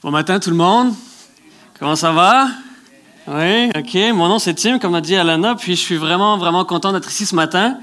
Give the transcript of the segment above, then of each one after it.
Bon matin tout le monde. Comment ça va? Oui, ok. Mon nom c'est Tim, comme a dit Alana, puis je suis vraiment, vraiment content d'être ici ce matin.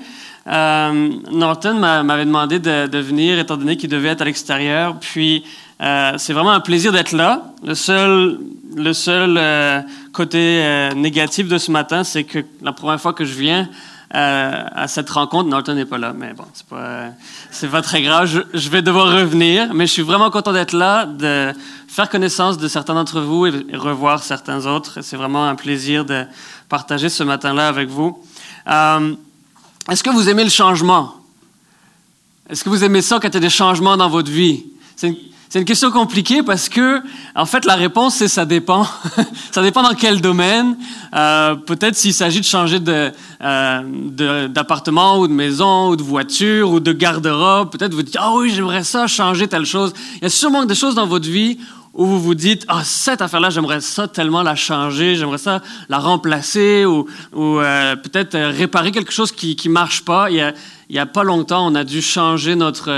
Euh, Norton m'avait demandé de, venir étant donné qu'il devait être à l'extérieur, puis euh, c'est vraiment un plaisir d'être là. Le seul, le seul euh, côté négatif de ce matin, c'est que la première fois que je viens, euh, à cette rencontre. Norton n'est pas là, mais bon, c'est pas, c'est pas très grave. Je, vais devoir revenir, mais je suis vraiment content d'être là, de faire connaissance de certains d'entre vous et, revoir certains autres. C'est vraiment un plaisir de partager ce matin-là avec vous. Euh, est-ce que vous aimez le changement? Est-ce que vous aimez ça quand il y a des changements dans votre vie? C'est une question compliquée parce que, en fait, la réponse, c'est ça dépend. ça dépend dans quel domaine. Euh, peut-être s'il s'agit de changer euh, d'appartement ou de maison ou de voiture ou de garde-robe, peut-être vous dites, ah oui, j'aimerais ça changer telle chose. Il y a sûrement des choses dans votre vie où vous vous dites, ah, cette affaire-là, j'aimerais ça tellement la changer, j'aimerais ça la remplacer ou, euh, peut-être réparer quelque chose qui ne marche pas. Il y, a, a pas longtemps, on a dû changer notre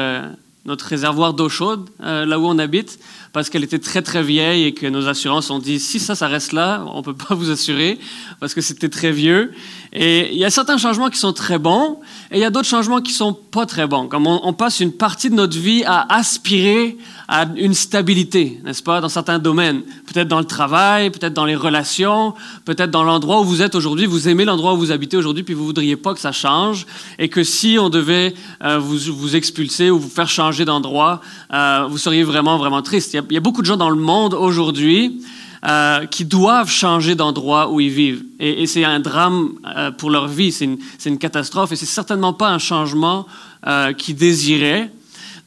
notre réservoir d'eau chaude, euh, là où on habite, parce qu'elle était très très vieille et que nos assurances ont dit si ça, ça reste là, on ne peut pas vous assurer parce que c'était très vieux. Et il y a certains changements qui sont très bons et il y a d'autres changements qui sont pas très bons. Comme on, passe une partie de notre vie à aspirer à une stabilité, n'est-ce pas, dans certains domaines. Peut-être dans le travail, peut-être dans les relations, peut-être dans l'endroit où vous êtes aujourd'hui. Vous aimez l'endroit où vous habitez aujourd'hui, puis vous voudriez pas que ça change. Et que si on devait euh, vous, vous expulser ou vous faire changer d'endroit, euh, vous seriez vraiment, vraiment triste. Il y, a, il y a beaucoup de gens dans le monde aujourd'hui euh, qui doivent changer d'endroit où ils vivent. Et, c'est un drame euh, pour leur vie, c'est une, catastrophe, et c'est certainement pas un changement euh, qu'ils désiraient.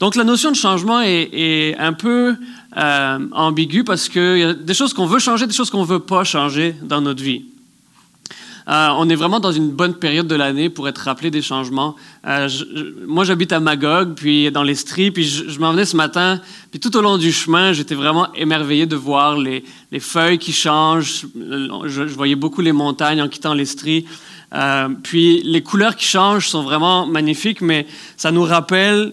Donc la notion de changement est, un peu ambiguë parce qu'il y a des choses qu'on veut changer, des choses qu'on veut pas changer dans notre vie. Euh, on est vraiment dans une bonne période de l'année pour être rappelé des changements. Euh, moi, j'habite à Magog, puis dans l'Estrie, puis je, m'en venais ce matin, puis tout au long du chemin, j'étais vraiment émerveillé de voir les, feuilles qui changent. Je, voyais beaucoup les montagnes en quittant l'Estrie. Euh, puis les couleurs qui changent sont vraiment magnifiques, mais ça nous rappelle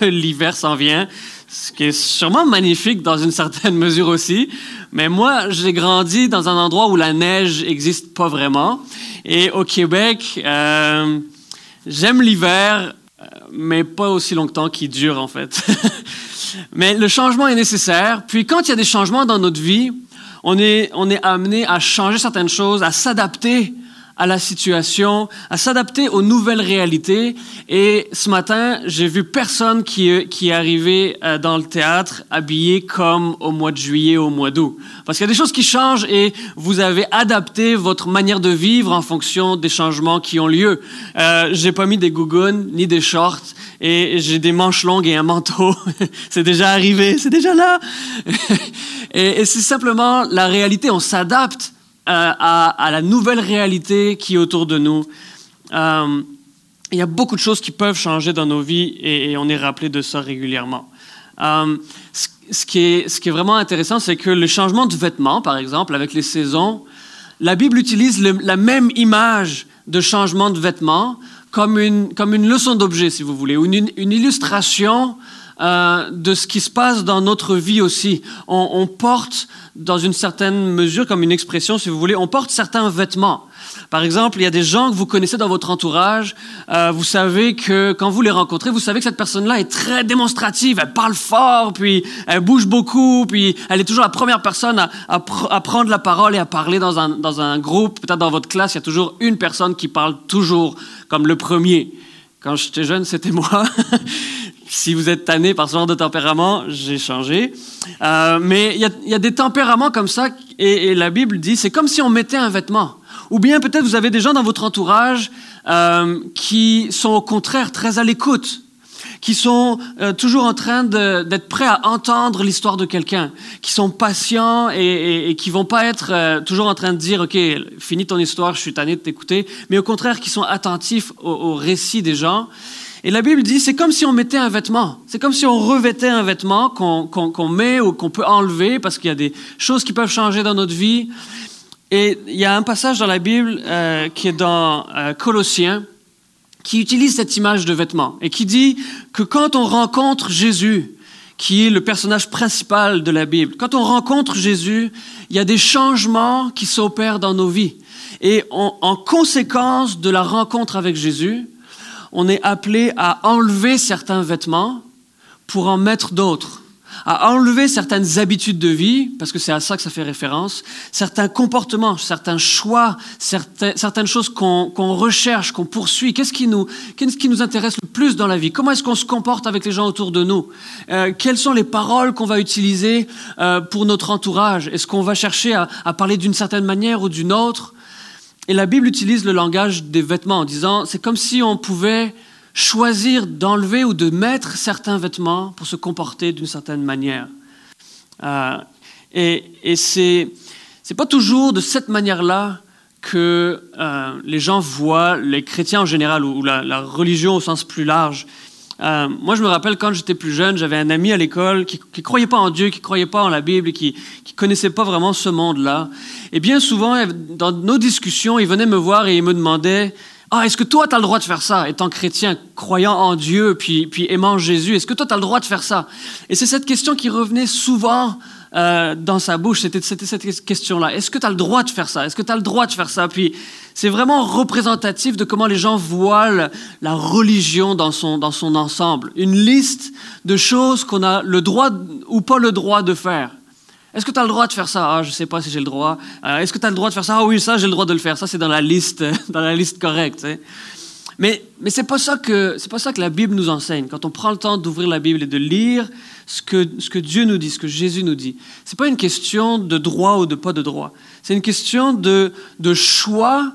que l'hiver s'en vient ce qui est sûrement magnifique dans une certaine mesure aussi. Mais moi, j'ai grandi dans un endroit où la neige n'existe pas vraiment. Et au Québec, euh, j'aime l'hiver, mais pas aussi longtemps qu'il dure en fait. mais le changement est nécessaire. Puis quand il y a des changements dans notre vie, on est, on est amené à changer certaines choses, à s'adapter à la situation, à s'adapter aux nouvelles réalités. Et ce matin, j'ai vu personne qui, qui est arrivé euh, dans le théâtre habillé comme au mois de juillet, au mois d'août. Parce qu'il y a des choses qui changent et vous avez adapté votre manière de vivre en fonction des changements qui ont lieu. Euh, j'ai pas mis des gougounes ni des shorts et j'ai des manches longues et un manteau. c'est déjà arrivé, c'est déjà là. et c'est simplement la réalité. On s'adapte euh, à, la nouvelle réalité qui est autour de nous. Euh, il y a beaucoup de choses qui peuvent changer dans nos vies et, on est rappelé de ça régulièrement. Euh, ce, qui est, vraiment intéressant, c'est que le changement de vêtements, par exemple, avec les saisons, la Bible utilise la même image de changement de vêtements comme une, comme une leçon d'objet, si vous voulez, ou une, une illustration euh, de ce qui se passe dans notre vie aussi. On, porte, dans une certaine mesure, comme une expression, si vous voulez, on porte certains vêtements. Par exemple, il y a des gens que vous connaissez dans votre entourage. Euh, vous savez que quand vous les rencontrez, vous savez que cette personne-là est très démonstrative. Elle parle fort, puis elle bouge beaucoup, puis elle est toujours la première personne à, prendre la parole et à parler dans un groupe. Peut-être dans votre classe, il y a toujours une personne qui parle toujours comme le premier. Quand j'étais jeune, c'était moi. si vous êtes tanné par ce genre de tempérament, j'ai changé. Euh, mais il y, a, des tempéraments comme ça, et, la Bible dit, c'est comme si on mettait un vêtement. Ou bien peut-être vous avez des gens dans votre entourage euh, qui sont au contraire très à l'écoute, qui sont euh, toujours en train d'être prêts à entendre l'histoire de quelqu'un, qui sont patients et, et, et, qui vont pas être toujours en train de dire, OK, finis ton histoire, je suis tanné de t'écouter, mais au contraire qui sont attentifs au, au récit des gens et la Bible dit, c'est comme si on mettait un vêtement. C'est comme si on revêtait un vêtement qu'on met ou qu'on peut enlever parce qu'il y a des choses qui peuvent changer dans notre vie. Et il y a un passage dans la Bible euh, qui est dans euh, Colossiens qui utilise cette image de vêtement et qui dit que quand on rencontre Jésus, qui est le personnage principal de la Bible. Quand on rencontre Jésus, il y a des changements qui s'opèrent dans nos vies. Et en conséquence de la rencontre avec Jésus, on est appelé à enlever certains vêtements pour en mettre d'autres à enlever certaines habitudes de vie, parce que c'est à ça que ça fait référence, certains comportements, certains choix, certaines choses qu'on recherche, qu'on poursuit. Qu'est-ce qui, nous, qu'est-ce qui nous intéresse le plus dans la vie? Comment est-ce qu'on se comporte avec les gens autour de nous? Euh, Quelles sont les paroles qu'on va utiliser euh, pour notre entourage? Est-ce qu'on va chercher à parler d'une certaine manière ou d'une autre? Et la Bible utilise le langage des vêtements en disant, c'est comme si on pouvait choisir d'enlever ou de mettre certains vêtements pour se comporter d'une certaine manière. Euh, et et c'est n'est pas toujours de cette manière-là que euh, les gens voient les chrétiens en général ou, la, religion au sens plus large. Euh, moi, je me rappelle quand j'étais plus jeune, j'avais un ami à l'école qui ne croyait pas en Dieu, qui ne croyait pas en la Bible, qui ne connaissait pas vraiment ce monde-là. Et bien souvent, dans nos discussions, il venait me voir et il me demandait ah, est-ce que toi, tu as le droit de faire ça, étant chrétien, croyant en Dieu, puis, puis aimant Jésus Est-ce que toi, tu as le droit de faire ça? Et c'est cette question qui revenait souvent euh, dans sa bouche, c'était cette question-là. Est-ce que tu as le droit de faire ça? Est-ce que tu as le droit de faire ça? Puis c'est vraiment représentatif de comment les gens voient la religion dans son, dans son ensemble. Une liste de choses qu'on a le droit ou pas le droit de faire. Est-ce que tu as le droit de faire ça? Ah, je sais pas si j'ai le droit. Euh, est-ce que tu as le droit de faire ça? Ah oui, ça, j'ai le droit de le faire. Ça, c'est dans la liste, dans la liste correcte. Mais, mais ce n'est pas, pas ça que la Bible nous enseigne. Quand on prend le temps d'ouvrir la Bible et de lire ce que, Dieu nous dit, ce que Jésus nous dit, ce n'est pas une question de droit ou de pas de droit. C'est une question de, choix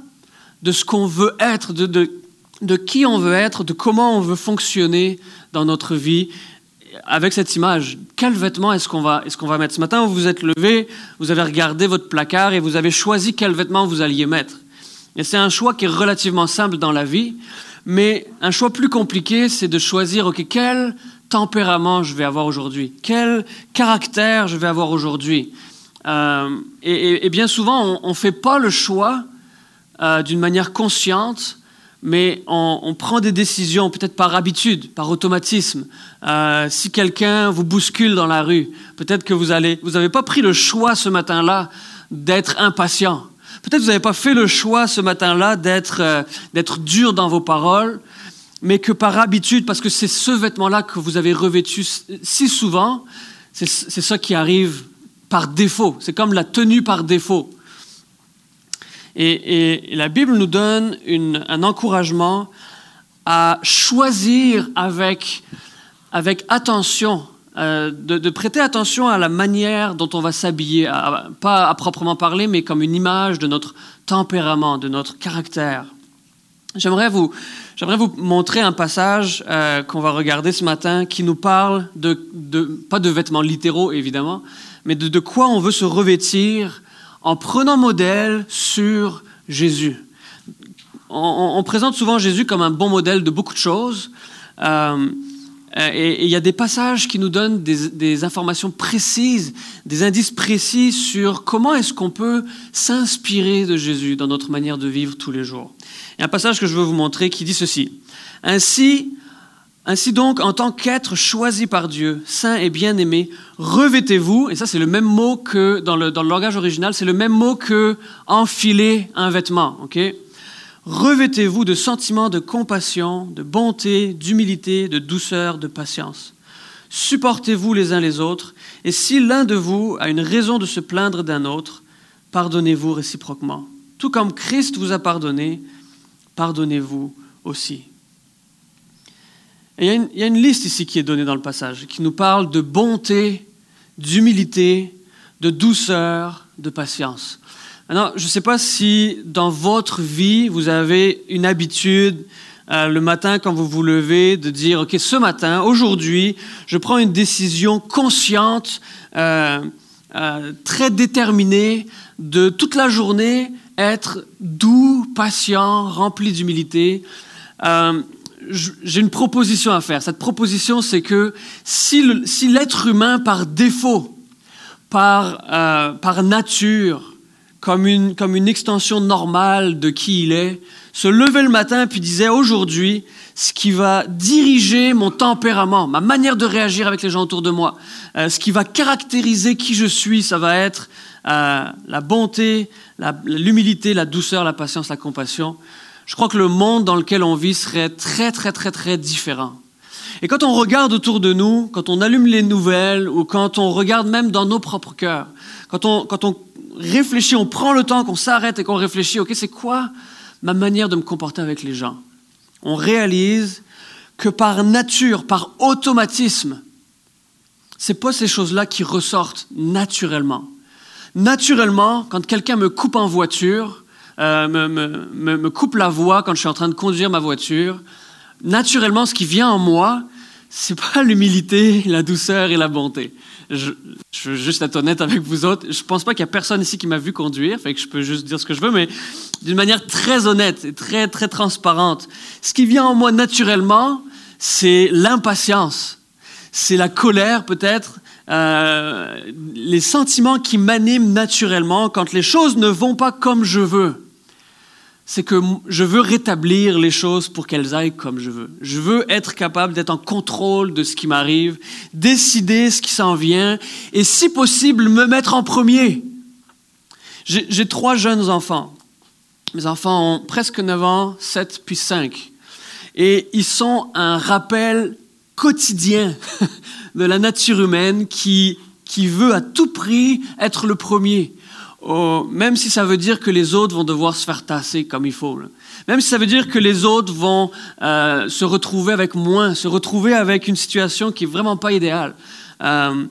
de ce qu'on veut être, de qui on veut être, de comment on veut fonctionner dans notre vie avec cette image, quel vêtement est-ce qu'on va, est qu'on va mettre? Ce matin, vous vous êtes levé, vous avez regardé votre placard et vous avez choisi quel vêtement vous alliez mettre. Et c'est un choix qui est relativement simple dans la vie, mais un choix plus compliqué, c'est de choisir, OK, quel tempérament je vais avoir aujourd'hui, quel caractère je vais avoir aujourd'hui? Euh, et, bien souvent, on ne fait pas le choix euh, d'une manière consciente mais on, prend des décisions peut-être par habitude, par automatisme. Euh, si quelqu'un vous bouscule dans la rue, peut-être que vous allez, vous n'avez pas pris le choix ce matin-là d'être impatient. Peut-être que vous n'avez pas fait le choix ce matin-là d'être d'être dur dans vos paroles, mais que par habitude, parce que c'est ce vêtement-là que vous avez revêtu si souvent, c'est ça qui arrive par défaut. C'est comme la tenue par défaut. Et, la Bible nous donne un encouragement à choisir avec, avec attention, euh, de, prêter attention à la manière dont on va s'habiller, pas à proprement parler, mais comme une image de notre tempérament, de notre caractère. J'aimerais vous, j'aimerais vous montrer un passage euh, qu'on va regarder ce matin qui nous parle de, de, pas de vêtements littéraux évidemment, mais de, de quoi on veut se revêtir en prenant modèle sur Jésus. On, présente souvent Jésus comme un bon modèle de beaucoup de choses. Euh, et il y a des passages qui nous donnent des, informations précises, des indices précis sur comment est-ce qu'on peut s'inspirer de Jésus dans notre manière de vivre tous les jours. Il y a un passage que je veux vous montrer qui dit ceci. Ainsi, ainsi donc, en tant qu'être choisi par Dieu, saint et bien-aimé, revêtez-vous, et ça c'est le même mot que dans le, dans le langage original, c'est le même mot que enfiler un vêtement. Revêtez-vous de sentiments de compassion, de bonté, d'humilité, de douceur, de patience. Supportez-vous les uns les autres, et si l'un de vous a une raison de se plaindre d'un autre, pardonnez-vous réciproquement. Tout comme Christ vous a pardonné, pardonnez-vous aussi il y, a une, liste ici qui est donnée dans le passage, qui nous parle de bonté, d'humilité, de douceur, de patience. Maintenant, je ne sais pas si dans votre vie, vous avez une habitude euh, le matin quand vous vous levez de dire, OK, ce matin, aujourd'hui, je prends une décision consciente, euh, euh, très déterminée, de toute la journée être doux, patient, rempli d'humilité j'ai une proposition à faire. Cette proposition, c'est que si l'être humain, par défaut, par, par nature, comme une, comme une extension normale de qui il est, se levait le matin puis disait aujourd'hui, ce qui va diriger mon tempérament, ma manière de réagir avec les gens autour de moi, euh, ce qui va caractériser qui je suis, ça va être euh, la bonté, l'humilité, la, douceur, la patience, la compassion. Je crois que le monde dans lequel on vit serait très, très, très, très différent. Et quand on regarde autour de nous, quand on allume les nouvelles ou quand on regarde même dans nos propres cœurs, quand on, quand on réfléchit, on prend le temps, qu'on s'arrête et qu'on réfléchit, OK, c'est quoi ma manière de me comporter avec les gens? On réalise que par nature, par automatisme, c'est pas ces choses-là qui ressortent naturellement. Naturellement, quand quelqu'un me coupe en voiture, euh, me, me, coupe la voie quand je suis en train de conduire ma voiture, naturellement, ce qui vient en moi, c'est pas l'humilité, la douceur et la bonté. Je, veux juste être honnête avec vous autres. Je pense pas qu'il y a personne ici qui m'a vu conduire, fait que je peux juste dire ce que je veux, mais d'une manière très honnête et très très transparente. Ce qui vient en moi naturellement, c'est l'impatience, c'est la colère peut-être, euh, les sentiments qui m'animent naturellement quand les choses ne vont pas comme je veux c'est que je veux rétablir les choses pour qu'elles aillent comme je veux. Je veux être capable d'être en contrôle de ce qui m'arrive, décider ce qui s'en vient et si possible me mettre en premier. J'ai trois jeunes enfants. Mes enfants ont presque 9 ans, 7 puis 5. Et ils sont un rappel quotidien de la nature humaine qui, qui veut à tout prix être le premier Même si ça veut dire que les autres vont devoir se faire tasser comme il faut. Même si ça veut dire que les autres vont euh, se retrouver avec moins, se retrouver avec une situation qui est vraiment pas idéale. Euh,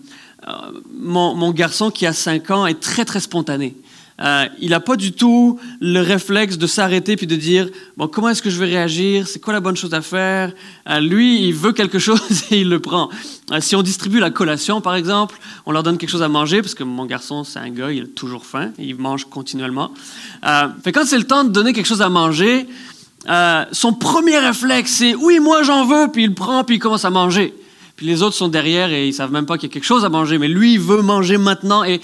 euh mon, mon, garçon qui a 5 ans est très très spontané. Euh, il n'a pas du tout le réflexe de s'arrêter puis de dire bon comment est-ce que je vais réagir, c'est quoi la bonne chose à faire? Euh, lui, il veut quelque chose et il le prend. Euh, si on distribue la collation par exemple, on leur donne quelque chose à manger parce que mon garçon c'est un gars, il a toujours faim, il mange continuellement. fait quand c'est le temps de donner quelque chose à manger, son premier réflexe c'est oui moi j'en veux puis il prend puis il commence à manger. Puis les autres sont derrière et ils savent même pas qu'il y a quelque chose à manger, mais lui il veut manger maintenant et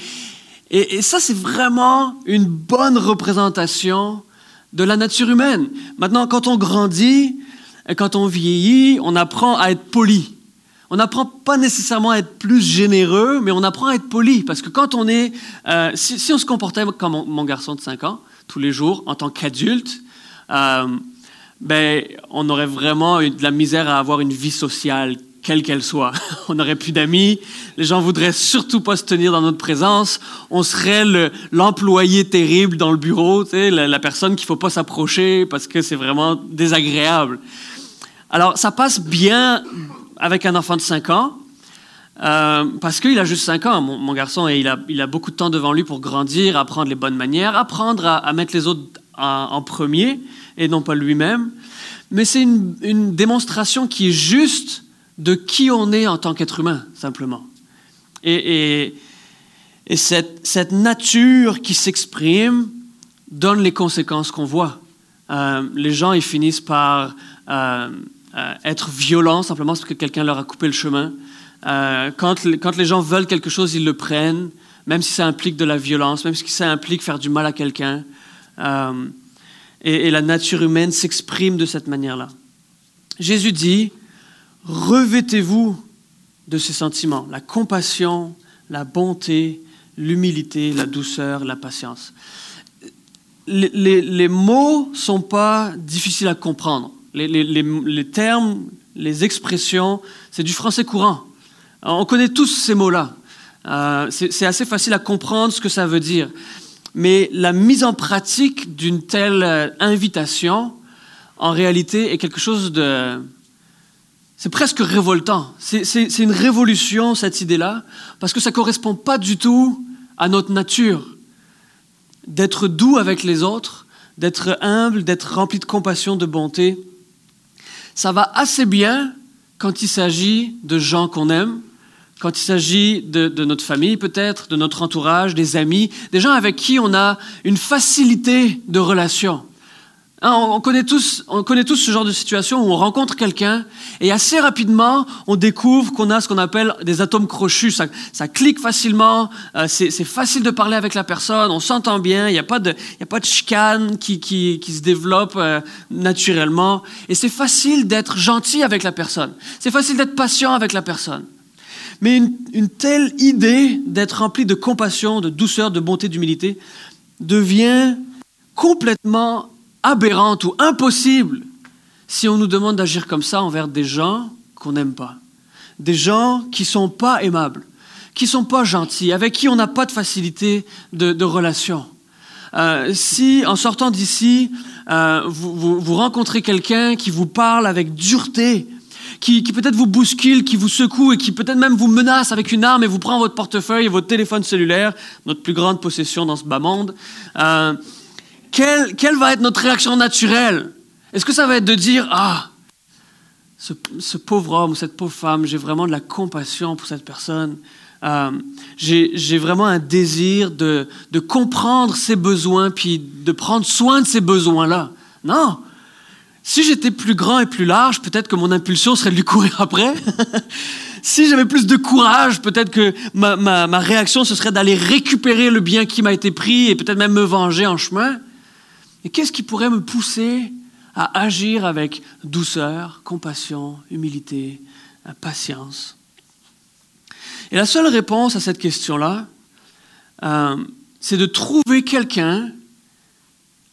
et, ça, c'est vraiment une bonne représentation de la nature humaine. Maintenant, quand on grandit, quand on vieillit, on apprend à être poli. On n'apprend pas nécessairement à être plus généreux, mais on apprend à être poli. Parce que quand on est... Euh, si, on se comportait comme mon, garçon de 5 ans, tous les jours, en tant qu'adulte, euh, ben, on aurait vraiment de la misère à avoir une vie sociale quelle qu'elle soit. On n'aurait plus d'amis, les gens voudraient surtout pas se tenir dans notre présence, on serait l'employé terrible dans le bureau, la, personne qu'il faut pas s'approcher parce que c'est vraiment désagréable. Alors, ça passe bien avec un enfant de 5 ans, euh, parce qu'il a juste 5 ans, mon, garçon, et il a, beaucoup de temps devant lui pour grandir, apprendre les bonnes manières, apprendre à, mettre les autres en, premier et non pas lui-même. Mais c'est une démonstration qui est juste de qui on est en tant qu'être humain, simplement. Et, cette, nature qui s'exprime donne les conséquences qu'on voit. Euh, les gens, ils finissent par euh, euh, être violents simplement parce que quelqu'un leur a coupé le chemin. quand, les gens veulent quelque chose, ils le prennent, même si ça implique de la violence, même si ça implique faire du mal à quelqu'un. et la nature humaine s'exprime de cette manière-là. Jésus dit, Revêtez-vous de ces sentiments, la compassion, la bonté, l'humilité, la douceur, la patience. Les, mots ne sont pas difficiles à comprendre. Les, termes, les expressions, c'est du français courant. on connaît tous ces mots-là. Euh, c'est assez facile à comprendre ce que ça veut dire. Mais la mise en pratique d'une telle invitation, en réalité, est quelque chose de, c'est presque révoltant. C'est une révolution, cette idée-là, parce que ça ne correspond pas du tout à notre nature. D'être doux avec les autres, d'être humble, d'être rempli de compassion, de bonté. Ça va assez bien quand il s'agit de gens qu'on aime, quand il s'agit de, de, notre famille peut-être, de notre entourage, des amis, des gens avec qui on a une facilité de relation. Hein, on, connaît tous, on connaît tous ce genre de situation où on rencontre quelqu'un et assez rapidement, on découvre qu'on a ce qu'on appelle des atomes crochus. Ça, clique facilement, euh, c'est facile de parler avec la personne, on s'entend bien, il n'y a, pas de, y a pas de chicane qui, qui, qui se développe euh, naturellement. Et c'est facile d'être gentil avec la personne. C'est facile d'être patient avec la personne. Mais une, une telle idée d'être rempli de compassion, de douceur, de bonté, d'humilité devient complètement aberrante ou impossible si on nous demande d'agir comme ça envers des gens qu'on n'aime pas, des gens qui ne sont pas aimables, qui ne sont pas gentils, avec qui on n'a pas de facilité de, relation. Euh, si en sortant d'ici, euh, vous, rencontrez quelqu'un qui vous parle avec dureté, qui, peut-être vous bouscule, qui vous secoue et qui peut-être même vous menace avec une arme et vous prend votre portefeuille et votre téléphone cellulaire, notre plus grande possession dans ce bas monde, euh, quelle, va être notre réaction naturelle? Est-ce que ça va être de dire, ah, ce, pauvre homme ou cette pauvre femme, j'ai vraiment de la compassion pour cette personne. Euh, j'ai vraiment un désir de, comprendre ses besoins, puis de prendre soin de ses besoins-là. Non. Si j'étais plus grand et plus large, peut-être que mon impulsion serait de lui courir après. si j'avais plus de courage, peut-être que ma, ma, ma réaction, ce serait d'aller récupérer le bien qui m'a été pris et peut-être même me venger en chemin. Et qu'est-ce qui pourrait me pousser à agir avec douceur, compassion, humilité, patience? Et la seule réponse à cette question-là, euh, c'est de trouver quelqu'un,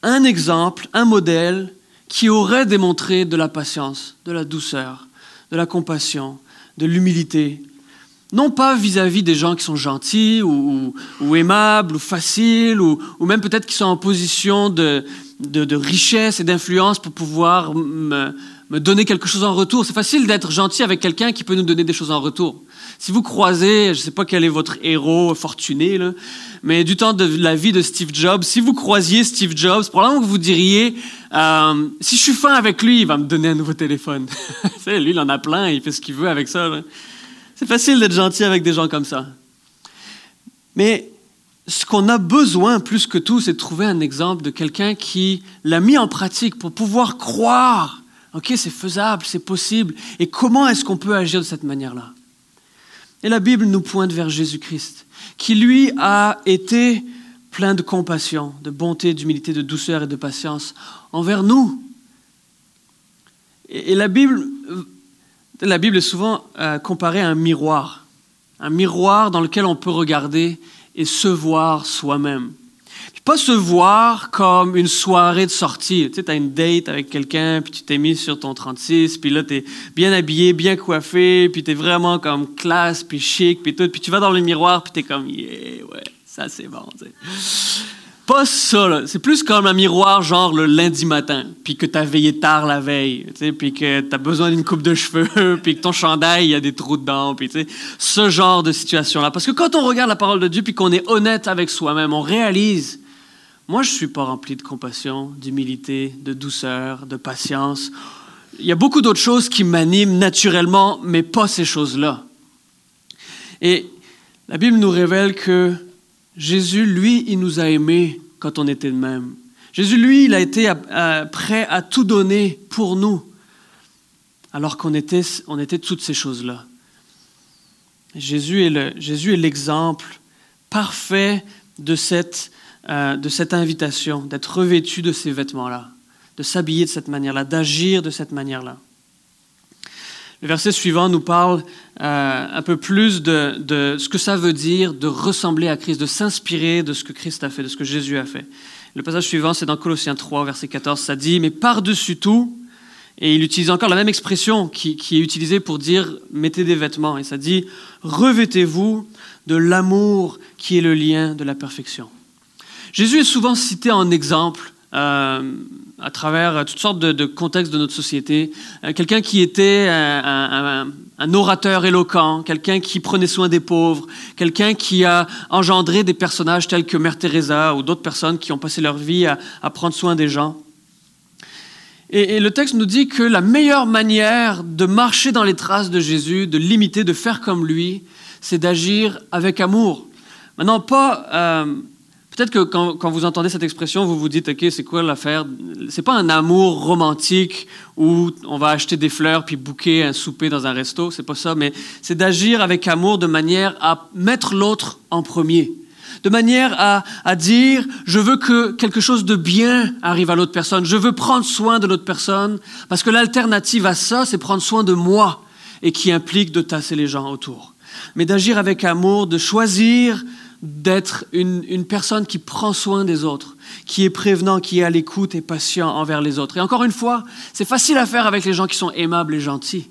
un exemple, un modèle qui aurait démontré de la patience, de la douceur, de la compassion, de l'humilité, non pas vis-à-vis des gens qui sont gentils ou, aimables ou faciles ou, même peut-être qui sont en position de, richesse et d'influence pour pouvoir me, donner quelque chose en retour. C'est facile d'être gentil avec quelqu'un qui peut nous donner des choses en retour. Si vous croisez, je ne sais pas quel est votre héros fortuné, mais du temps de la vie de Steve Jobs, si vous croisiez Steve Jobs, probablement que vous diriez, euh, si je suis fin avec lui, il va me donner un nouveau téléphone. lui, il en a plein, il fait ce qu'il veut avec ça. C'est facile d'être gentil avec des gens comme ça. Mais ce qu'on a besoin plus que tout, c'est de trouver un exemple de quelqu'un qui l'a mis en pratique pour pouvoir croire, OK, c'est faisable, c'est possible, et comment est-ce qu'on peut agir de cette manière-là? Et la Bible nous pointe vers Jésus-Christ, qui lui a été plein de compassion, de bonté, d'humilité, de douceur et de patience envers nous. Et la Bible la Bible est souvent euh, comparée à un miroir, un miroir dans lequel on peut regarder et se voir soi-même. Pas se voir comme une soirée de sortie. Tu sais, as une date avec quelqu'un, puis tu t'es mis sur ton 36, puis là, tu es bien habillé, bien coiffé, puis tu es vraiment comme classe, puis chic, puis tout. Puis tu vas dans le miroir, puis tu es comme, yeah, ouais, ça c'est bon. Tu sais. Pas ça, là. C'est plus comme un miroir, genre le lundi matin, puis que t'as veillé tard la veille, puis que t'as besoin d'une coupe de cheveux, puis que ton chandail, il y a des trous dedans, puis ce genre de situation-là. Parce que quand on regarde la parole de Dieu, puis qu'on est honnête avec soi-même, on réalise, moi, je suis pas rempli de compassion, d'humilité, de douceur, de patience. Il y a beaucoup d'autres choses qui m'animent naturellement, mais pas ces choses-là. Et la Bible nous révèle que Jésus, lui, il nous a aimés quand on était de même. Jésus, lui, il a été prêt à tout donner pour nous, alors qu'on était, toutes ces choses-là. Jésus est l'exemple parfait de cette, euh, de cette invitation, d'être revêtu de ces vêtements-là, de s'habiller de cette manière-là, d'agir de cette manière-là. Le verset suivant nous parle euh, un peu plus de, ce que ça veut dire de ressembler à Christ, de s'inspirer de ce que Christ a fait, de ce que Jésus a fait. Le passage suivant, c'est dans Colossiens 3, verset 14, ça dit, mais par-dessus tout, et il utilise encore la même expression qui, est utilisée pour dire mettez des vêtements, et ça dit, revêtez-vous de l'amour qui est le lien de la perfection. Jésus est souvent cité en exemple euh, à travers toutes sortes de, contextes de notre société. Euh, quelqu'un qui était un, orateur éloquent, quelqu'un qui prenait soin des pauvres, quelqu'un qui a engendré des personnages tels que Mère Teresa ou d'autres personnes qui ont passé leur vie à, prendre soin des gens. Et, le texte nous dit que la meilleure manière de marcher dans les traces de Jésus, de l'imiter, de faire comme lui, c'est d'agir avec amour. Maintenant, pas, euh, Peut-être que quand, vous entendez cette expression, vous vous dites, OK, c'est quoi l'affaire? C'est pas un amour romantique où on va acheter des fleurs puis bouquer un souper dans un resto, c'est pas ça, mais c'est d'agir avec amour de manière à mettre l'autre en premier. De manière à, à dire, je veux que quelque chose de bien arrive à l'autre personne, je veux prendre soin de l'autre personne, parce que l'alternative à ça, c'est prendre soin de moi, et qui implique de tasser les gens autour. Mais d'agir avec amour, de choisir d'être une, une, personne qui prend soin des autres, qui est prévenant, qui est à l'écoute et patient envers les autres. Et encore une fois, c'est facile à faire avec les gens qui sont aimables et gentils.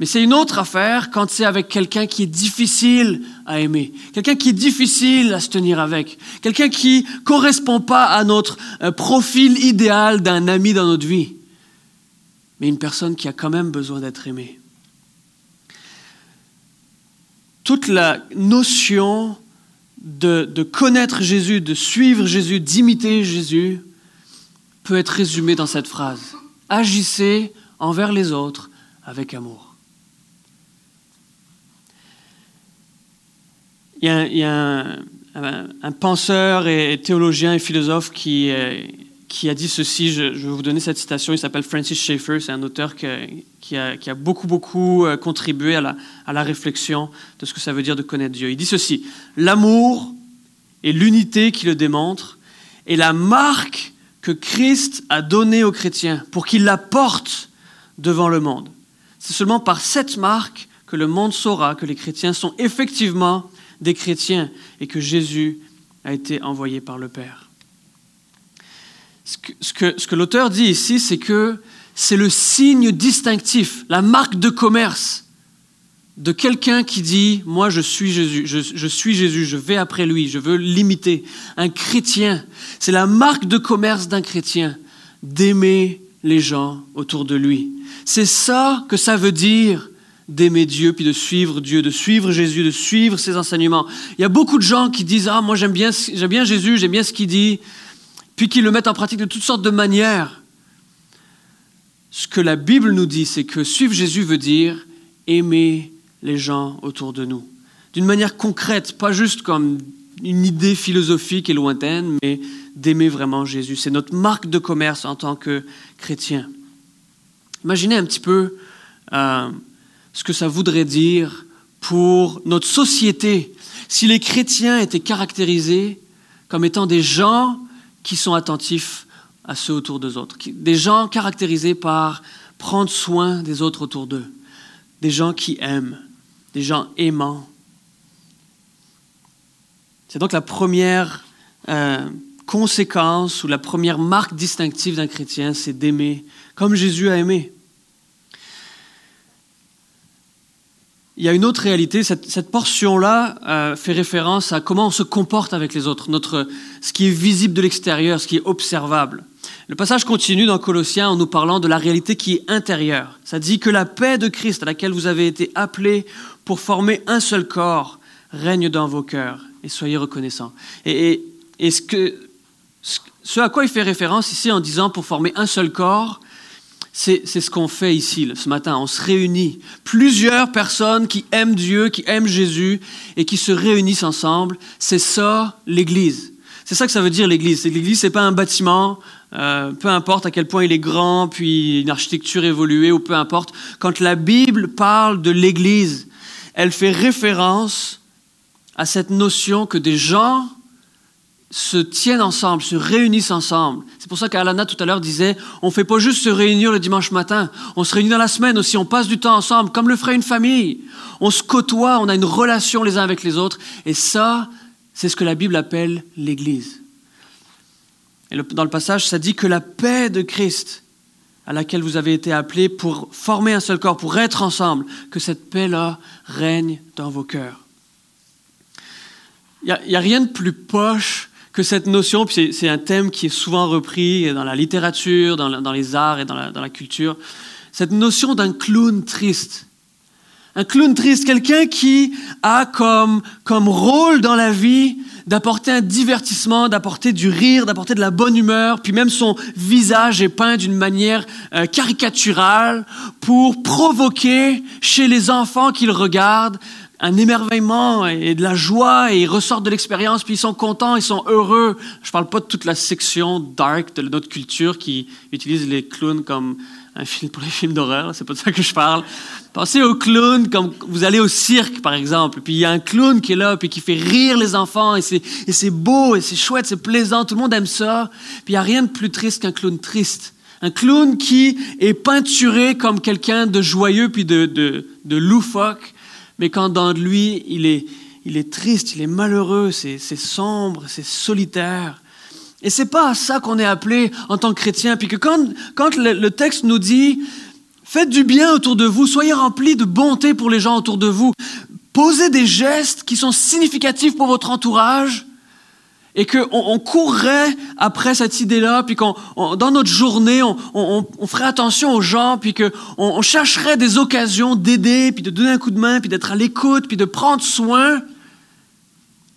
Mais c'est une autre affaire quand c'est avec quelqu'un qui est difficile à aimer, quelqu'un qui est difficile à se tenir avec, quelqu'un qui correspond pas à notre euh, profil idéal d'un ami dans notre vie, mais une personne qui a quand même besoin d'être aimée. Toute la notion de, connaître Jésus, de suivre Jésus, d'imiter Jésus, peut être résumé dans cette phrase. Agissez envers les autres avec amour. Il y a, un, un, penseur et théologien et philosophe qui, qui a dit ceci, je, vais vous donner cette citation, il s'appelle Francis Schaeffer, c'est un auteur qui, a, beaucoup, beaucoup euh, contribué à la, à la réflexion de ce que ça veut dire de connaître Dieu. Il dit ceci, l'amour et l'unité qui le démontrent est la marque que Christ a donnée aux chrétiens pour qu'ils la portent devant le monde. C'est seulement par cette marque que le monde saura que les chrétiens sont effectivement des chrétiens et que Jésus a été envoyé par le Père ce que, l'auteur dit ici, c'est que c'est le signe distinctif, la marque de commerce de quelqu'un qui dit Moi, je suis Jésus, je, je, suis Jésus, je vais après lui, je veux l'imiter. Un chrétien, c'est la marque de commerce d'un chrétien, d'aimer les gens autour de lui. C'est ça que ça veut dire d'aimer Dieu, puis de suivre Dieu, de suivre Jésus, de suivre ses enseignements. Il y a beaucoup de gens qui disent Ah, moi, j'aime bien, j'aime bien Jésus, j'aime bien ce qu'il dit puis qu'ils le mettent en pratique de toutes sortes de manières. Ce que la Bible nous dit, c'est que suivre Jésus veut dire aimer les gens autour de nous, d'une manière concrète, pas juste comme une idée philosophique et lointaine, mais d'aimer vraiment Jésus. C'est notre marque de commerce en tant que chrétien. Imaginez un petit peu euh, ce que ça voudrait dire pour notre société si les chrétiens étaient caractérisés comme étant des gens qui sont attentifs à ceux autour d'eux autres. Des gens caractérisés par prendre soin des autres autour d'eux. Des gens qui aiment, des gens aimants. C'est donc la première euh, conséquence ou la première marque distinctive d'un chrétien, c'est d'aimer comme Jésus a aimé. Il y a une autre réalité. Cette, portion-là euh, fait référence à comment on se comporte avec les autres, notre, ce qui est visible de l'extérieur, ce qui est observable. Le passage continue dans Colossiens en nous parlant de la réalité qui est intérieure. Ça dit que la paix de Christ à laquelle vous avez été appelés pour former un seul corps règne dans vos cœurs et soyez reconnaissants. Et, ce à quoi il fait référence ici en disant pour former un seul corps, c'est ce qu'on fait ici, ce matin. On se réunit. Plusieurs personnes qui aiment Dieu, qui aiment Jésus et qui se réunissent ensemble. C'est ça, l'Église. C'est ça que ça veut dire, l'Église. L'Église, c'est pas un bâtiment, euh, peu importe à quel point il est grand, puis une architecture évoluée, ou peu importe. Quand la Bible parle de l'Église, elle fait référence à cette notion que des gens se tiennent ensemble, se réunissent ensemble. C'est pour ça qu'Alana tout à l'heure disait, on ne fait pas juste se réunir le dimanche matin, on se réunit dans la semaine aussi, on passe du temps ensemble, comme le ferait une famille. On se côtoie, on a une relation les uns avec les autres, et ça, c'est ce que la Bible appelle l'Église. Et dans le passage, ça dit que la paix de Christ, à laquelle vous avez été appelés pour former un seul corps, pour être ensemble, que cette paix-là règne dans vos cœurs. Il n'y a, a, rien de plus poche que cette notion, puis c'est un thème qui est souvent repris dans la littérature, dans, les arts et dans la, culture, cette notion d'un clown triste. Un clown triste, quelqu'un qui a comme, rôle dans la vie d'apporter un divertissement, d'apporter du rire, d'apporter de la bonne humeur, puis même son visage est peint d'une manière euh, caricaturale pour provoquer chez les enfants qui le regardent un émerveillement et de la joie et ils ressortent de l'expérience puis ils sont contents, ils sont heureux. Je parle pas de toute la section dark de notre culture qui utilise les clowns comme un film pour les films d'horreur, c'est pas de ça que je parle. Pensez aux clowns comme vous allez au cirque par exemple, puis il y a un clown qui est là puis qui fait rire les enfants et c'est beau et c'est chouette, c'est plaisant, tout le monde aime ça. Puis il y a rien de plus triste qu'un clown triste. Un clown qui est peinturé comme quelqu'un de joyeux puis de, de loufoque mais quand dans lui, il est, il est triste, il est malheureux, c'est sombre, c'est solitaire. Et c'est pas à ça qu'on est appelé en tant que chrétien. Puis que quand, quand le, le, texte nous dit faites du bien autour de vous, soyez remplis de bonté pour les gens autour de vous, posez des gestes qui sont significatifs pour votre entourage, et qu'on on courrait après cette idée-là, puis qu'on dans notre journée, on, on, ferait attention aux gens, puis qu'on on chercherait des occasions d'aider, puis de donner un coup de main, puis d'être à l'écoute, puis de prendre soin.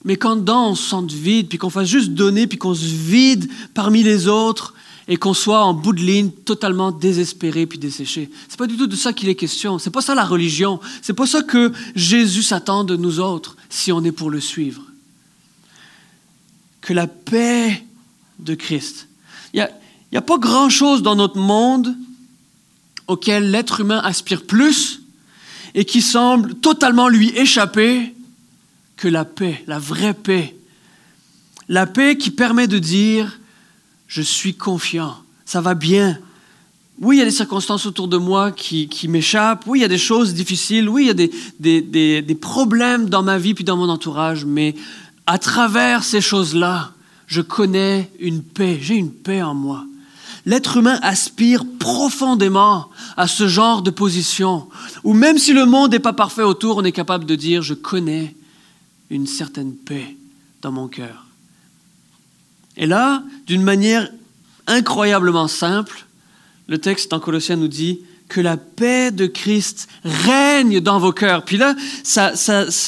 Mais quand dedans on se sente vide, puis qu'on fasse juste donner, puis qu'on se vide parmi les autres, et qu'on soit en bout de ligne totalement désespéré puis desséché. C'est pas du tout de ça qu'il est question. C'est pas ça la religion. C'est pas ça que Jésus s'attend de nous autres si on est pour le suivre que la paix de Christ. Il n'y a, pas grand-chose dans notre monde auquel l'être humain aspire plus et qui semble totalement lui échapper que la paix, la vraie paix. La paix qui permet de dire, je suis confiant, ça va bien. Oui, il y a des circonstances autour de moi qui, m'échappent. Oui, il y a des choses difficiles. Oui, il y a des, des, des problèmes dans ma vie puis dans mon entourage. Mais à travers ces choses-là, je connais une paix, j'ai une paix en moi. L'être humain aspire profondément à ce genre de position, où même si le monde n'est pas parfait autour, on est capable de dire, je connais une certaine paix dans mon cœur. Et là, d'une manière incroyablement simple, le texte en Colossiens nous dit, que la paix de Christ règne dans vos cœurs. Puis là,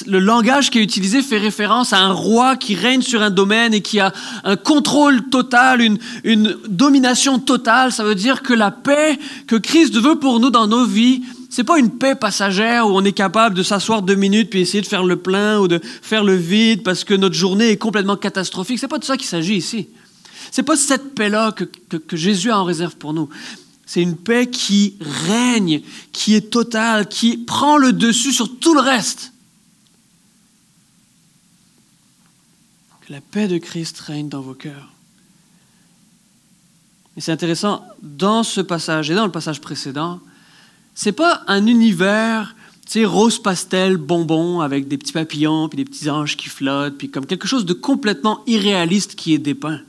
le langage qui est utilisé fait référence à un roi qui règne sur un domaine et qui a un contrôle total, une, domination totale. Ça veut dire que la paix que Christ veut pour nous dans nos vies, c'est pas une paix passagère où on est capable de s'asseoir deux minutes puis essayer de faire le plein ou de faire le vide parce que notre journée est complètement catastrophique. C'est pas de ça qu'il s'agit ici. C'est pas cette paix-là que, que, Jésus a en réserve pour nous. C'est une paix qui règne, qui est totale, qui prend le dessus sur tout le reste. Que la paix de Christ règne dans vos cœurs. Et c'est intéressant, dans ce passage et dans le passage précédent, c'est pas un univers, tu sais, rose pastel, bonbon, avec des petits papillons, puis des petits anges qui flottent, puis comme quelque chose de complètement irréaliste qui est dépeint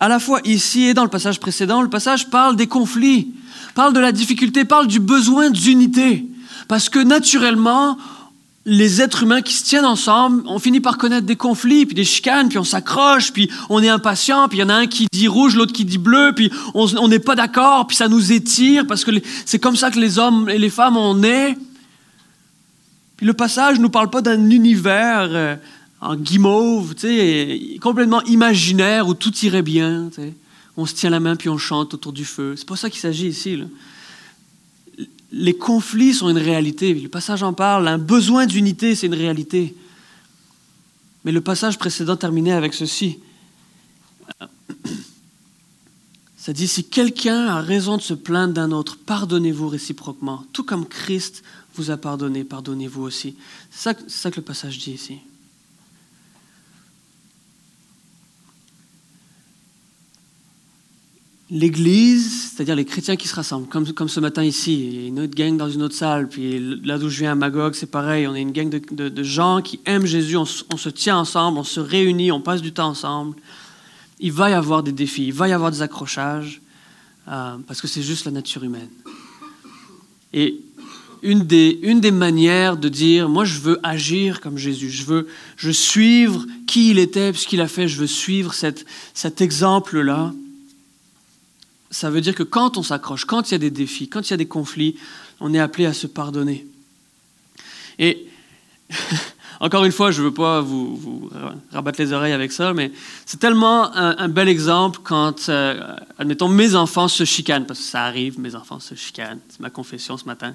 à la fois ici et dans le passage précédent, le passage parle des conflits, parle de la difficulté, parle du besoin d'unité. Parce que naturellement, les êtres humains qui se tiennent ensemble, on finit par connaître des conflits, puis des chicanes, puis on s'accroche, puis on est impatient, puis il y en a un qui dit rouge, l'autre qui dit bleu, puis on n'est pas d'accord, puis ça nous étire, parce que c'est comme ça que les hommes et les femmes, on est. Puis le passage ne nous parle pas d'un univers euh, en guimauve, complètement imaginaire où tout irait bien. On se tient la main puis on chante autour du feu. C'est pas ça qu'il s'agit ici. Les conflits sont une réalité. Le passage en parle. Un besoin d'unité, c'est une réalité. Mais le passage précédent terminait avec ceci. Ça dit, si quelqu'un a raison de se plaindre d'un autre, pardonnez-vous réciproquement. Tout comme Christ vous a pardonné, pardonnez-vous aussi. C'est ça, ça que le passage dit ici. l'Église, c'est-à-dire les chrétiens qui se rassemblent, comme, comme ce matin ici, il y a une autre gang dans une autre salle, puis là d'où je viens à Magog, c'est pareil, on est une gang de, de, gens qui aiment Jésus, on, se tient ensemble, on se réunit, on passe du temps ensemble. Il va y avoir des défis, il va y avoir des accrochages, euh, parce que c'est juste la nature humaine. Et une des, une des manières de dire, moi je veux agir comme Jésus, je veux, je suivre qui il était, ce qu'il a fait, je veux suivre cet exemple-là ça veut dire que quand on s'accroche, quand il y a des défis, quand il y a des conflits, on est appelé à se pardonner. Et Encore une fois, je ne veux pas vous, rabattre les oreilles avec ça, mais c'est tellement un, bel exemple quand, euh, admettons, mes enfants se chicanent, parce que ça arrive, mes enfants se chicanent, c'est ma confession ce matin.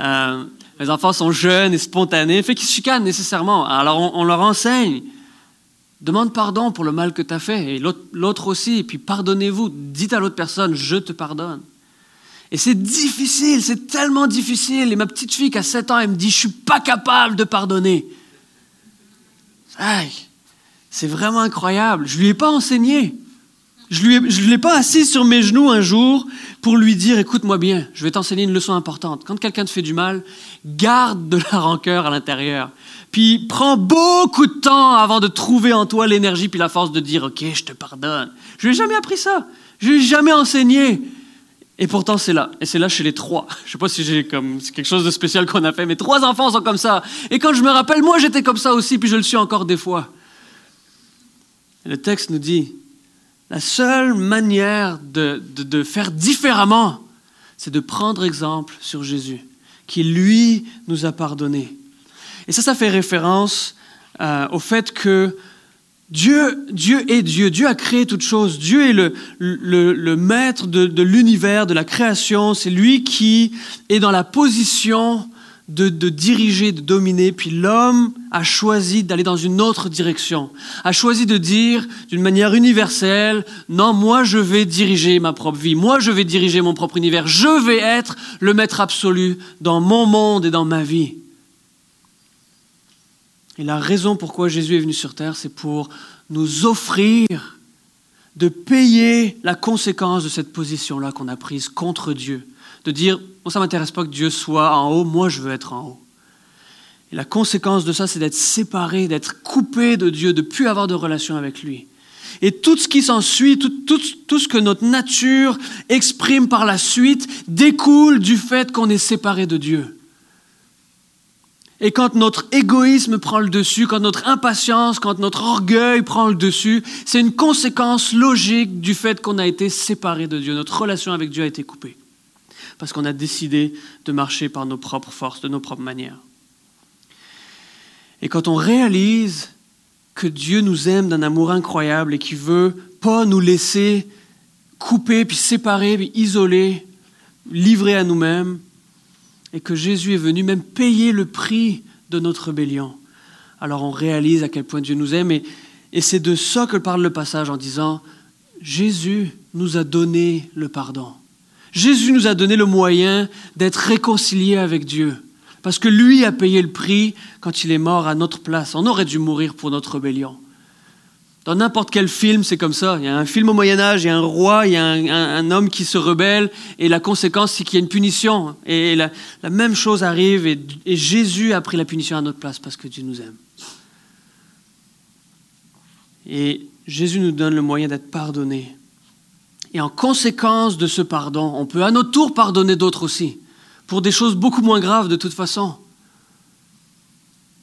Euh, mes enfants sont jeunes et spontanés, fait qu'ils se chicanent nécessairement. Alors on leur enseigne, demande pardon pour le mal que tu as fait, et l'autre aussi, et puis pardonnez-vous, dites à l'autre personne, je te pardonne. Et c'est difficile, c'est tellement difficile. Et ma petite fille qui a 7 ans, elle me dit, je suis pas capable de pardonner. c'est vraiment incroyable. Je lui ai pas enseigné. Je ne l'ai pas assis sur mes genoux un jour pour lui dire, écoute-moi bien, je vais t'enseigner une leçon importante. Quand quelqu'un te fait du mal, garde de la rancœur à l'intérieur. Puis prends beaucoup de temps avant de trouver en toi l'énergie puis la force de dire, ok, je te pardonne. Je lui ai jamais appris ça. Je lui ai jamais enseigné. Et pourtant, c'est là. Et c'est là chez les trois. Je sais pas si j'ai comme, c'est quelque chose de spécial qu'on a fait, mais trois enfants sont comme ça. Et quand je me rappelle, moi, j'étais comme ça aussi, puis je le suis encore des fois. le texte nous dit, la seule manière de, de, faire différemment, c'est de prendre exemple sur Jésus, qui lui nous a pardonné. Et ça, ça fait référence euh, au fait que Dieu, Dieu est Dieu. Dieu a créé toute chose. Dieu est le, le, maître de, de l'univers, de la création. C'est lui qui est dans la position de, de, diriger, de dominer. Puis l'homme a choisi d'aller dans une autre direction. A choisi de dire d'une manière universelle, non, moi je vais diriger ma propre vie. Moi je vais diriger mon propre univers. Je vais être le maître absolu dans mon monde et dans ma vie. Et la raison pourquoi Jésus est venu sur terre, c'est pour nous offrir de payer la conséquence de cette position-là qu'on a prise contre Dieu. De dire, moi ça ne m'intéresse pas que Dieu soit en haut, moi je veux être en haut. Et la conséquence de ça, c'est d'être séparé, d'être coupé de Dieu, de ne plus avoir de relation avec lui. Et tout ce qui s'ensuit, tout, tout, tout, ce que notre nature exprime par la suite, découle du fait qu'on est séparé de Dieu. Et quand notre égoïsme prend le dessus, quand notre impatience, quand notre orgueil prend le dessus, c'est une conséquence logique du fait qu'on a été séparé de Dieu. Notre relation avec Dieu a été coupée. Parce qu'on a décidé de marcher par nos propres forces, de nos propres manières. Et quand on réalise que Dieu nous aime d'un amour incroyable et qu'il veut pas nous laisser couper, puis séparer, puis isoler, livrer à nous-mêmes, et que Jésus est venu même payer le prix de notre rébellion. Alors on réalise à quel point Dieu nous aime et, c'est de ça que parle le passage en disant Jésus nous a donné le pardon. Jésus nous a donné le moyen d'être réconciliés avec Dieu. Parce que lui a payé le prix quand il est mort à notre place. On aurait dû mourir pour notre rébellion. Dans n'importe quel film, c'est comme ça. Il y a un film au Moyen Âge, il y a un roi, il y a un, homme qui se rebelle, et la conséquence, c'est qu'il y a une punition. Et la, même chose arrive, et, et, Jésus a pris la punition à notre place parce que Dieu nous aime. Et Jésus nous donne le moyen d'être pardonné. Et en conséquence de ce pardon, on peut à notre tour pardonner d'autres aussi, pour des choses beaucoup moins graves de toute façon.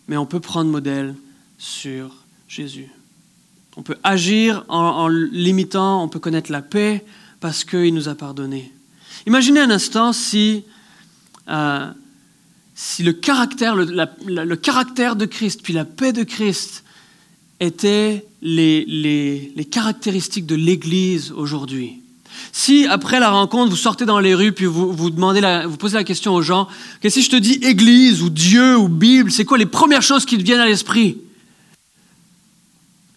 Mais on peut prendre modèle sur Jésus. On peut agir en, limitant, on peut connaître la paix parce qu'il nous a pardonné. Imaginez un instant si, euh, si le, caractère, le, caractère de Christ, puis la paix de Christ étaient les, les, les caractéristiques de l'Église aujourd'hui. Si après la rencontre, vous sortez dans les rues puis vous, vous, demandez la, vous posez la question aux gens, que si je te dis Église ou Dieu ou Bible, c'est quoi les premières choses qui te viennent à l'esprit?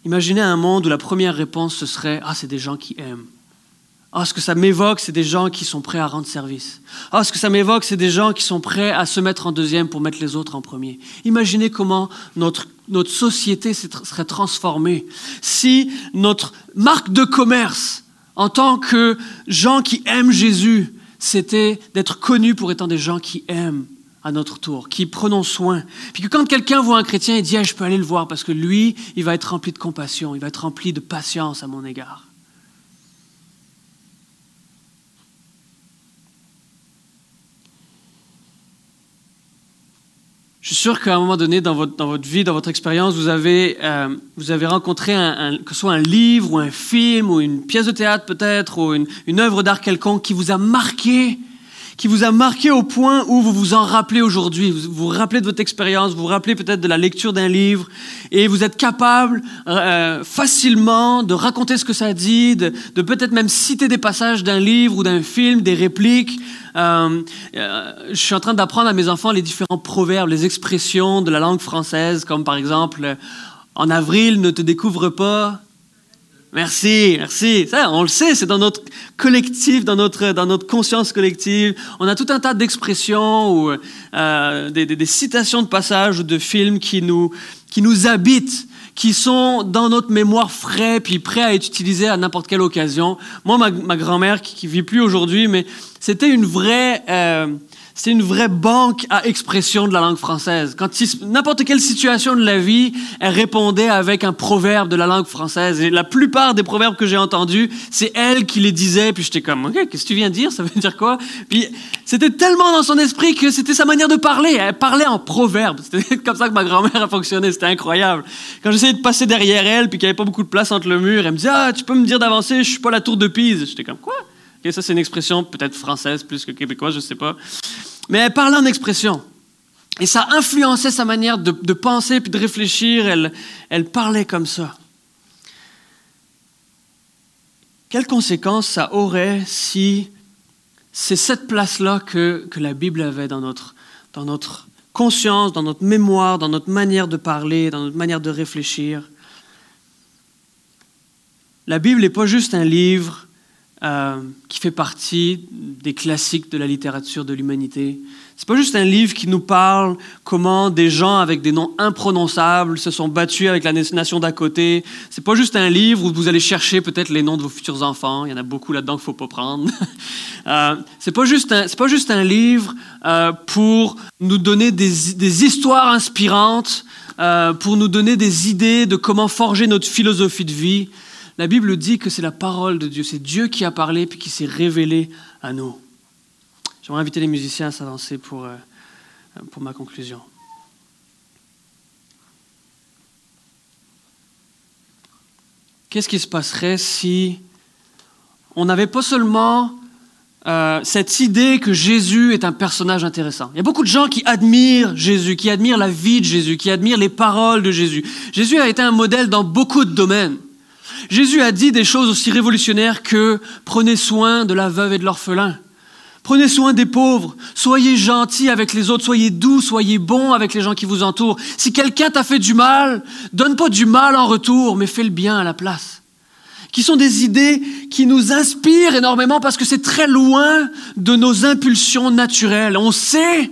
Imaginez un monde où la première réponse, ce serait Ah, c'est des gens qui aiment. Ah, ce que ça m'évoque, c'est des gens qui sont prêts à rendre service. Ah, ce que ça m'évoque, c'est des gens qui sont prêts à se mettre en deuxième pour mettre les autres en premier. Imaginez comment notre, notre société serait transformée si notre marque de commerce, en tant que gens qui aiment Jésus, c'était d'être connus pour étant des gens qui aiment à notre tour, qui prenons soin. Puis que quand quelqu'un voit un chrétien, il dit Je peux aller le voir parce que lui, il va être rempli de compassion, il va être rempli de patience à mon égard. Je suis sûr qu'à un moment donné, dans votre, dans votre vie, dans votre expérience, vous avez, euh, vous avez rencontré que ce soit un livre ou un film ou une pièce de théâtre peut-être ou une, une œuvre d'art quelconque qui vous a marqué qui vous a marqué au point où vous vous en rappelez aujourd'hui. Vous vous rappelez de votre expérience, vous vous rappelez peut-être de la lecture d'un livre, et vous êtes capable euh, facilement de raconter ce que ça dit, de, peut-être même citer des passages d'un livre ou d'un film, des répliques. Euh, euh, je suis en train d'apprendre à mes enfants les différents proverbes, les expressions de la langue française, comme par exemple, en avril, ne te découvre pas Merci, merci. Ça, on le sait, c'est dans notre collectif, dans notre, dans notre conscience collective. On a tout un tas d'expressions ou euh, des, citations de passages ou de films qui nous, qui nous habitent, qui sont dans notre mémoire frais, puis prêts à être utilisés à n'importe quelle occasion. Moi, ma, ma grand-mère, qui, qui vit plus aujourd'hui, mais c'était une vraie... Euh, c'est une vraie banque à expression de la langue française. Quand n'importe quelle situation de la vie, elle répondait avec un proverbe de la langue française. Et la plupart des proverbes que j'ai entendus, c'est elle qui les disait. Puis j'étais comme, ok, qu'est-ce que tu viens de dire? Ça veut dire quoi? Puis c'était tellement dans son esprit que c'était sa manière de parler. Elle parlait en proverbe. C'était comme ça que ma grand-mère a fonctionné. C'était incroyable. Quand j'essayais de passer derrière elle, puis qu'il n'y avait pas beaucoup de place entre le mur, elle me disait, ah, tu peux me dire d'avancer Je suis pas la tour de Pise. J'étais comme, quoi? Ça, c'est une expression peut-être française plus que québécoise, je ne sais pas. Mais elle parlait en expression. Et ça influençait sa manière de, de penser puis de réfléchir. Elle, elle parlait comme ça. Quelles conséquences ça aurait si c'est cette place-là que, que la Bible avait dans notre, dans notre conscience, dans notre mémoire, dans notre manière de parler, dans notre manière de réfléchir? La Bible n'est pas juste un livre euh, qui fait partie des classiques de la littérature de l'humanité. C'est pas juste un livre qui nous parle comment des gens avec des noms imprononçables se sont battus avec la nation d'à côté. C'est pas juste un livre où vous allez chercher peut-être les noms de vos futurs enfants. Il y en a beaucoup là-dedans qu'il faut pas prendre. euh, c'est pas juste un, livre euh, pour nous donner des, des histoires inspirantes, euh, pour nous donner des idées de comment forger notre philosophie de vie. La Bible dit que c'est la parole de Dieu, c'est Dieu qui a parlé puis qui s'est révélé à nous. J'aimerais inviter les musiciens à s'avancer pour, euh, pour ma conclusion. Qu'est-ce qui se passerait si on n'avait pas seulement euh, cette idée que Jésus est un personnage intéressant? Il y a beaucoup de gens qui admirent Jésus, qui admirent la vie de Jésus, qui admirent les paroles de Jésus. Jésus a été un modèle dans beaucoup de domaines. Jésus a dit des choses aussi révolutionnaires que prenez soin de la veuve et de l'orphelin. Prenez soin des pauvres, soyez gentils avec les autres, soyez doux, soyez bons avec les gens qui vous entourent. Si quelqu'un t'a fait du mal, donne pas du mal en retour, mais fais le bien à la place. Qui sont des idées qui nous inspirent énormément parce que c'est très loin de nos impulsions naturelles. On sait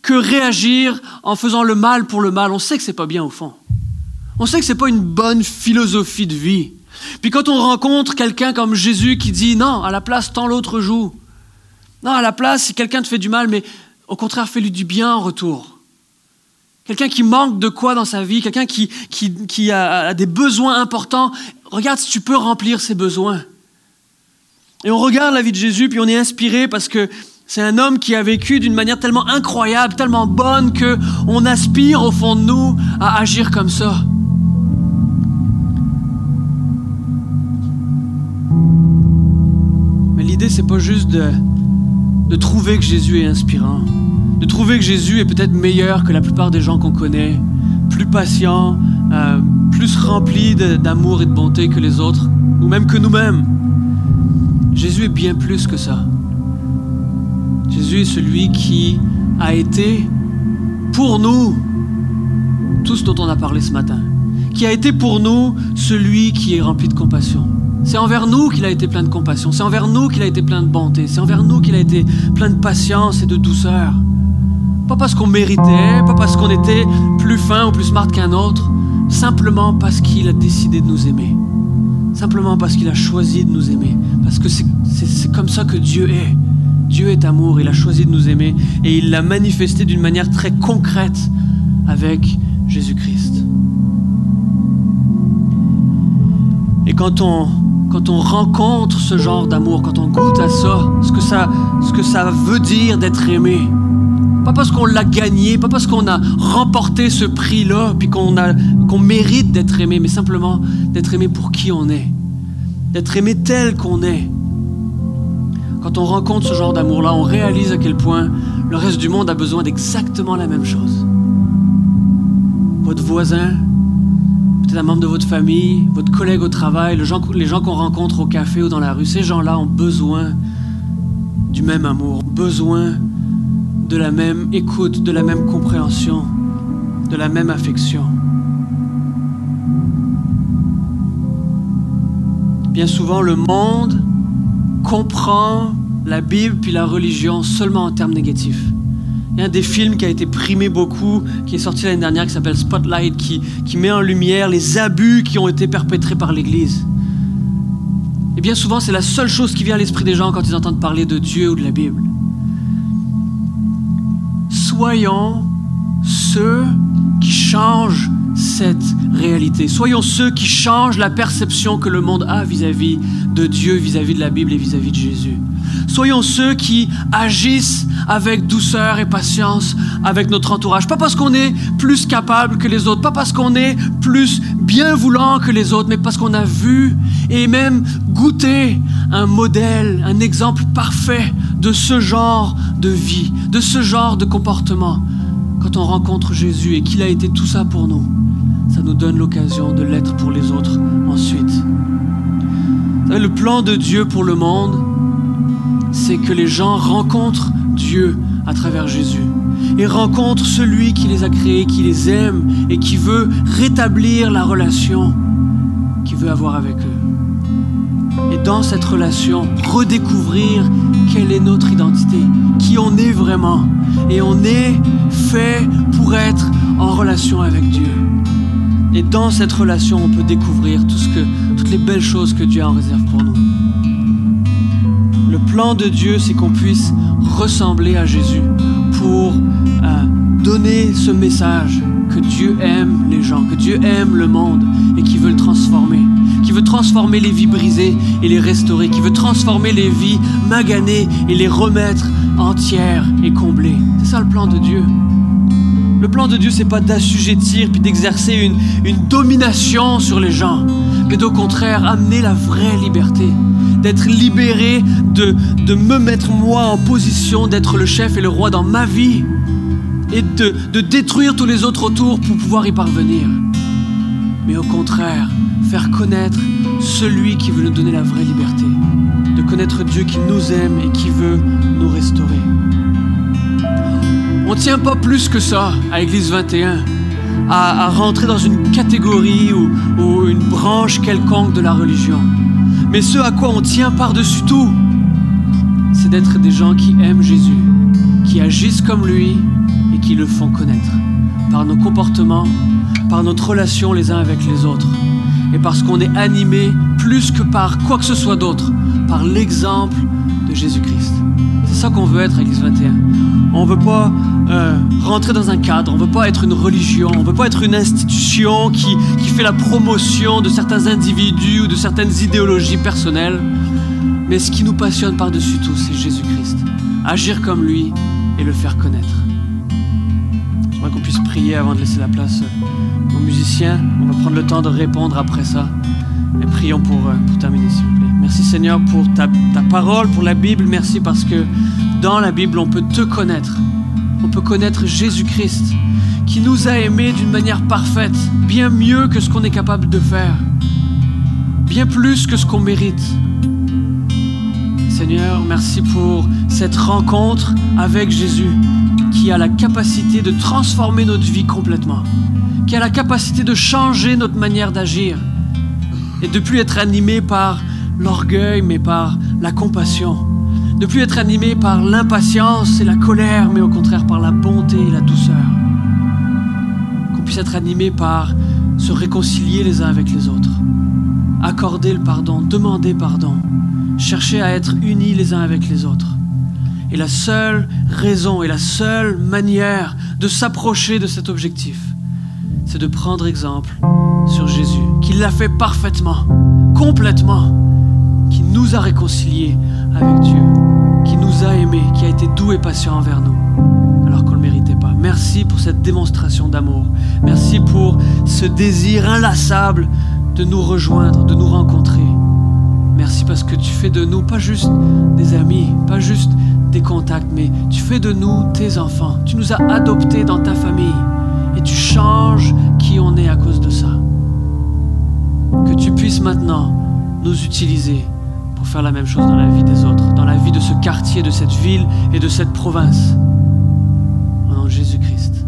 que réagir en faisant le mal pour le mal, on sait que c'est pas bien au fond. On sait que c'est pas une bonne philosophie de vie. Puis quand on rencontre quelqu'un comme Jésus qui dit non, à la place, tant l'autre joue. Non, à la place, si quelqu'un te fait du mal, mais au contraire, fais-lui du bien en retour. Quelqu'un qui manque de quoi dans sa vie, quelqu'un qui, qui, a, des besoins importants, regarde si tu peux remplir ses besoins. Et on regarde la vie de Jésus, puis on est inspiré parce que c'est un homme qui a vécu d'une manière tellement incroyable, tellement bonne, que on aspire au fond de nous à agir comme ça. L'idée, c'est pas juste de, de trouver que Jésus est inspirant, de trouver que Jésus est peut-être meilleur que la plupart des gens qu'on connaît, plus patient, euh, plus rempli d'amour et de bonté que les autres, ou même que nous-mêmes. Jésus est bien plus que ça. Jésus est celui qui a été pour nous tout ce dont on a parlé ce matin, qui a été pour nous celui qui est rempli de compassion. C'est envers nous qu'il a été plein de compassion, c'est envers nous qu'il a été plein de bonté, c'est envers nous qu'il a été plein de patience et de douceur. Pas parce qu'on méritait, pas parce qu'on était plus fin ou plus smart qu'un autre, simplement parce qu'il a décidé de nous aimer. Simplement parce qu'il a choisi de nous aimer. Parce que c'est comme ça que Dieu est. Dieu est amour, il a choisi de nous aimer et il l'a manifesté d'une manière très concrète avec Jésus-Christ. Et quand on quand on rencontre ce genre d'amour, quand on goûte à ça, ce que ça, ce que ça veut dire d'être aimé. Pas parce qu'on l'a gagné, pas parce qu'on a remporté ce prix-là, puis qu'on qu'on mérite d'être aimé, mais simplement d'être aimé pour qui on est, d'être aimé tel qu'on est. quand on rencontre ce genre d'amour-là, on réalise à quel point le reste du monde a besoin d'exactement la même chose. Votre voisin, un membre de votre famille, votre collègue au travail, les gens, les gens qu'on rencontre au café ou dans la rue, ces gens-là ont besoin du même amour, besoin de la même écoute, de la même compréhension, de la même affection. Bien souvent, le monde comprend la Bible puis la religion seulement en termes négatifs. Il y a un des films qui a été primé beaucoup, qui est sorti l'année dernière, qui s'appelle Spotlight, qui, qui met en lumière les abus qui ont été perpétrés par l'Église. Et bien souvent, c'est la seule chose qui vient à l'esprit des gens quand ils entendent parler de Dieu ou de la Bible. Soyons ceux qui changent cette réalité. Soyons ceux qui changent la perception que le monde a vis-à-vis de Dieu, vis-à-vis de la Bible et vis-à-vis de Jésus. Soyons ceux qui agissent avec douceur et patience avec notre entourage. Pas parce qu'on est plus capable que les autres, pas parce qu'on est plus bien voulant que les autres, mais parce qu'on a vu et même goûté un modèle, un exemple parfait de ce genre de vie, de ce genre de comportement. Quand on rencontre Jésus et qu'il a été tout ça pour nous, ça nous donne l'occasion de l'être pour les autres ensuite. le plan de Dieu pour le monde, c'est que les gens rencontrent Dieu à travers Jésus et rencontrent celui qui les a créés, qui les aime et qui veut rétablir la relation qu'il veut avoir avec eux. Et dans cette relation, redécouvrir quelle est notre identité, qui on est vraiment. Et on est fait pour être en relation avec Dieu. Et dans cette relation, on peut découvrir toutes les belles choses que Dieu a en réserve pour nous. Plan de Dieu, c'est qu'on puisse ressembler à Jésus pour euh, donner ce message que Dieu aime les gens, que Dieu aime le monde et qui veut le transformer, qui veut transformer les vies brisées et les restaurer, qui veut transformer les vies maganées et les remettre entières et comblées. C'est ça le plan de Dieu. Le plan de Dieu, c'est pas d'assujettir puis d'exercer une, une domination sur les gens, mais au contraire, amener la vraie liberté, d'être libéré, de, me mettre moi en position d'être le chef et le roi dans ma vie et de, détruire tous les autres autour pour pouvoir y parvenir. Mais au contraire, faire connaître celui qui veut nous donner la vraie liberté, de connaître Dieu qui nous aime et qui veut nous restaurer. On ne tient pas plus que ça à Église 21 à, rentrer dans une catégorie ou une branche quelconque de la religion. Mais ce à quoi on tient par-dessus tout, c'est d'être des gens qui aiment Jésus, qui agissent comme lui et qui le font connaître par nos comportements, par notre relation les uns avec les autres et parce qu'on est animé plus que par quoi que ce soit d'autre, par l'exemple de Jésus-Christ. C'est ça qu'on veut être à l'Église 21. On ne veut pas euh, rentrer dans un cadre, on ne veut pas être une religion, on ne veut pas être une institution qui, qui fait la promotion de certains individus ou de certaines idéologies personnelles. Mais ce qui nous passionne par-dessus tout, c'est Jésus-Christ. Agir comme lui et le faire connaître. J'aimerais qu'on puisse prier avant de laisser la place aux musiciens. On va prendre le temps de répondre après ça. Et prions pour, euh, pour terminer, s'il vous plaît. Merci Seigneur pour ta, ta parole, pour la Bible. Merci parce que dans la Bible, on peut te connaître on peut connaître Jésus-Christ, qui nous a aimés d'une manière parfaite, bien mieux que ce qu'on est capable de faire, bien plus que ce qu'on mérite. Seigneur, merci pour cette rencontre avec Jésus, qui a la capacité de transformer notre vie complètement, qui a la capacité de changer notre manière d'agir, et de plus être animé par l'orgueil, mais par la compassion ne plus être animé par l'impatience et la colère, mais au contraire par la bonté et la douceur. Qu'on puisse être animé par se réconcilier les uns avec les autres, accorder le pardon, demander pardon, chercher à être unis les uns avec les autres. Et la seule raison et la seule manière de s'approcher de cet objectif, c'est de prendre exemple sur Jésus, qui l'a fait parfaitement, complètement, qui nous a réconciliés avec Dieu nous a aimés, qui a été doux et patient envers nous, alors qu'on ne le méritait pas. Merci pour cette démonstration d'amour. Merci pour ce désir inlassable de nous rejoindre, de nous rencontrer. Merci parce que tu fais de nous pas juste des amis, pas juste des contacts, mais tu fais de nous tes enfants. Tu nous as adoptés dans ta famille et tu changes qui on est à cause de ça. Que tu puisses maintenant nous utiliser faire la même chose dans la vie des autres, dans la vie de ce quartier, de cette ville et de cette province. Au nom de Jésus-Christ.